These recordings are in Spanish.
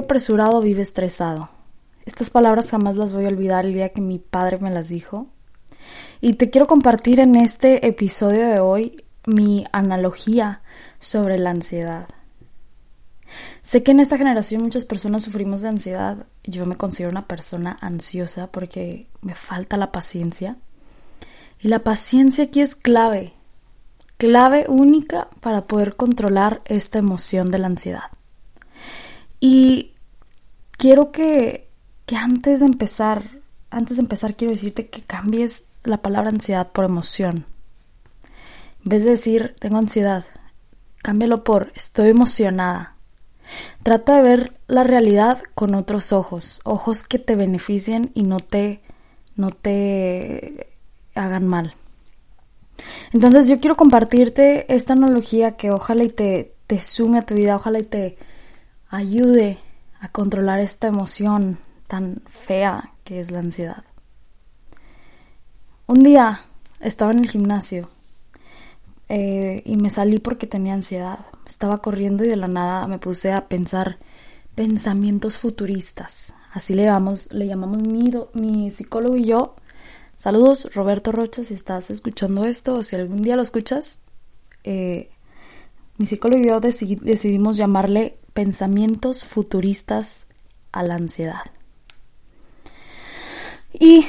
Apresurado vive estresado. Estas palabras jamás las voy a olvidar el día que mi padre me las dijo. Y te quiero compartir en este episodio de hoy mi analogía sobre la ansiedad. Sé que en esta generación muchas personas sufrimos de ansiedad. Yo me considero una persona ansiosa porque me falta la paciencia. Y la paciencia aquí es clave, clave única para poder controlar esta emoción de la ansiedad. Y quiero que, que antes de empezar, antes de empezar quiero decirte que cambies la palabra ansiedad por emoción. En vez de decir tengo ansiedad, cámbialo por estoy emocionada. Trata de ver la realidad con otros ojos, ojos que te beneficien y no te no te hagan mal. Entonces yo quiero compartirte esta analogía que ojalá y te, te sume a tu vida, ojalá y te ayude a controlar esta emoción tan fea que es la ansiedad. Un día estaba en el gimnasio eh, y me salí porque tenía ansiedad. Estaba corriendo y de la nada me puse a pensar pensamientos futuristas. Así le llamamos, le llamamos mi, mi psicólogo y yo. Saludos, Roberto Rocha, si estás escuchando esto o si algún día lo escuchas. Eh, mi psicólogo y yo decidimos llamarle pensamientos futuristas a la ansiedad. Y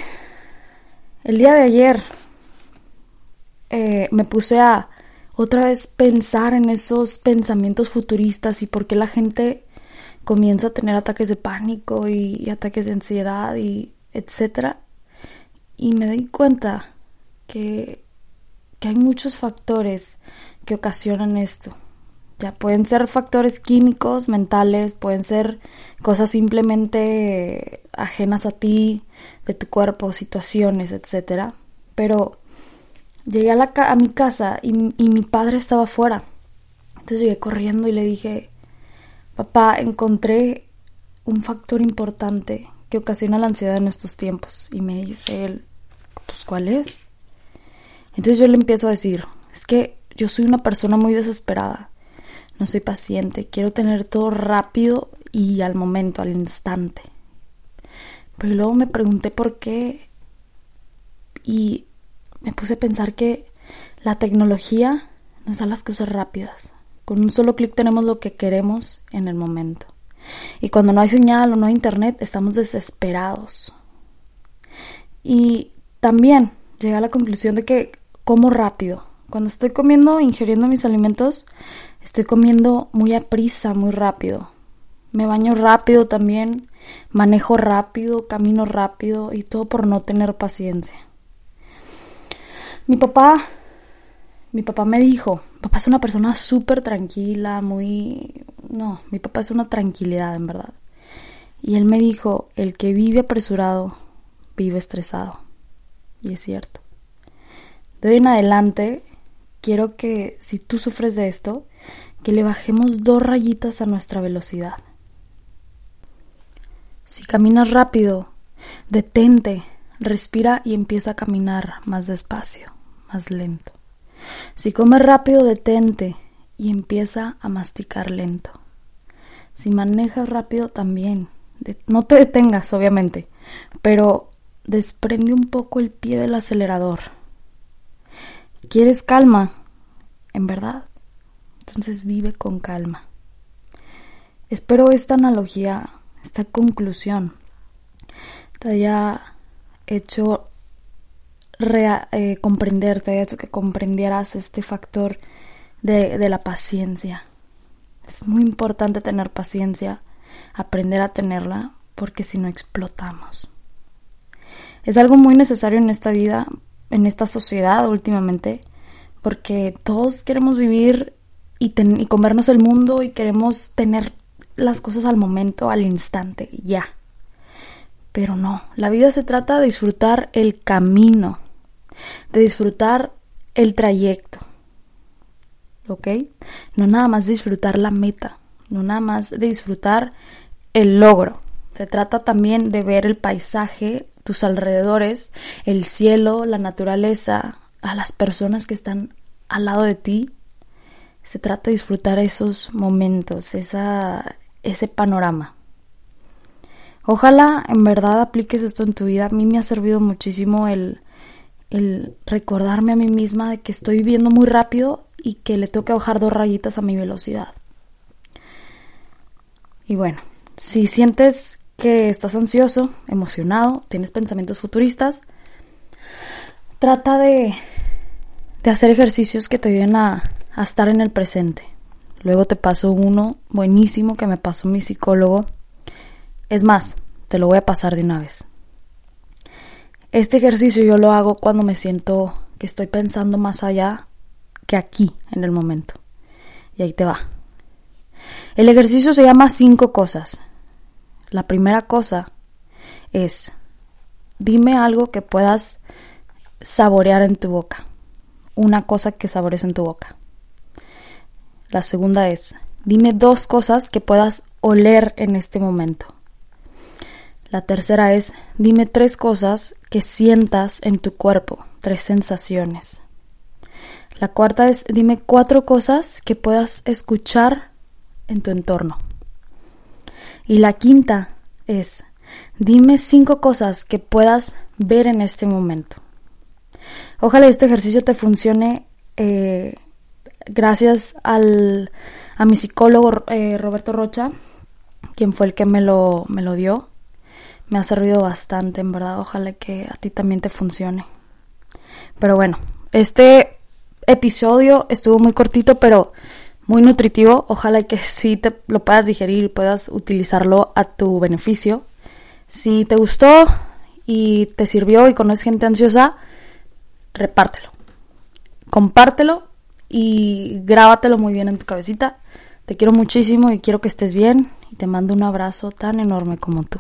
el día de ayer eh, me puse a otra vez pensar en esos pensamientos futuristas y por qué la gente comienza a tener ataques de pánico y, y ataques de ansiedad y etcétera. Y me di cuenta que, que hay muchos factores que ocasionan esto. Pueden ser factores químicos, mentales, pueden ser cosas simplemente ajenas a ti, de tu cuerpo, situaciones, etc. Pero llegué a, la a mi casa y, y mi padre estaba afuera. Entonces llegué corriendo y le dije, papá, encontré un factor importante que ocasiona la ansiedad en estos tiempos. Y me dice él, pues ¿cuál es? Entonces yo le empiezo a decir, es que yo soy una persona muy desesperada no soy paciente, quiero tener todo rápido y al momento, al instante. Pero luego me pregunté por qué y me puse a pensar que la tecnología nos da las cosas rápidas. Con un solo clic tenemos lo que queremos en el momento. Y cuando no hay señal o no hay internet, estamos desesperados. Y también llegué a la conclusión de que como rápido. Cuando estoy comiendo, ingiriendo mis alimentos, Estoy comiendo muy a prisa, muy rápido. Me baño rápido también, manejo rápido, camino rápido y todo por no tener paciencia. Mi papá, mi papá me dijo, papá es una persona súper tranquila, muy... No, mi papá es una tranquilidad en verdad. Y él me dijo, el que vive apresurado, vive estresado. Y es cierto. De hoy en adelante, quiero que si tú sufres de esto, que le bajemos dos rayitas a nuestra velocidad. Si caminas rápido, detente, respira y empieza a caminar más despacio, más lento. Si comes rápido, detente y empieza a masticar lento. Si manejas rápido también, no te detengas obviamente, pero desprende un poco el pie del acelerador. ¿Quieres calma? En verdad, entonces vive con calma. Espero esta analogía, esta conclusión, te haya hecho eh, comprender, te haya hecho que comprendieras este factor de, de la paciencia. Es muy importante tener paciencia, aprender a tenerla, porque si no explotamos. Es algo muy necesario en esta vida, en esta sociedad últimamente, porque todos queremos vivir y, y comernos el mundo y queremos tener las cosas al momento, al instante, ya. Pero no, la vida se trata de disfrutar el camino, de disfrutar el trayecto. ¿Ok? No nada más disfrutar la meta, no nada más de disfrutar el logro. Se trata también de ver el paisaje, tus alrededores, el cielo, la naturaleza, a las personas que están al lado de ti. Se trata de disfrutar esos momentos, esa, ese panorama. Ojalá en verdad apliques esto en tu vida. A mí me ha servido muchísimo el, el recordarme a mí misma de que estoy viviendo muy rápido y que le que bajar dos rayitas a mi velocidad. Y bueno, si sientes que estás ansioso, emocionado, tienes pensamientos futuristas, trata de, de hacer ejercicios que te ayuden a, a estar en el presente. Luego te paso uno buenísimo que me pasó mi psicólogo. Es más, te lo voy a pasar de una vez. Este ejercicio yo lo hago cuando me siento que estoy pensando más allá que aquí, en el momento. Y ahí te va. El ejercicio se llama cinco cosas. La primera cosa es, dime algo que puedas saborear en tu boca. Una cosa que sabores en tu boca. La segunda es, dime dos cosas que puedas oler en este momento. La tercera es, dime tres cosas que sientas en tu cuerpo, tres sensaciones. La cuarta es, dime cuatro cosas que puedas escuchar en tu entorno. Y la quinta es, dime cinco cosas que puedas ver en este momento. Ojalá este ejercicio te funcione eh, gracias al, a mi psicólogo eh, Roberto Rocha, quien fue el que me lo, me lo dio. Me ha servido bastante, en verdad. Ojalá que a ti también te funcione. Pero bueno, este episodio estuvo muy cortito, pero muy nutritivo. Ojalá que sí te lo puedas digerir puedas utilizarlo a tu beneficio. Si te gustó y te sirvió y conoces gente ansiosa, repártelo. Compártelo y grábatelo muy bien en tu cabecita. Te quiero muchísimo y quiero que estés bien y te mando un abrazo tan enorme como tú.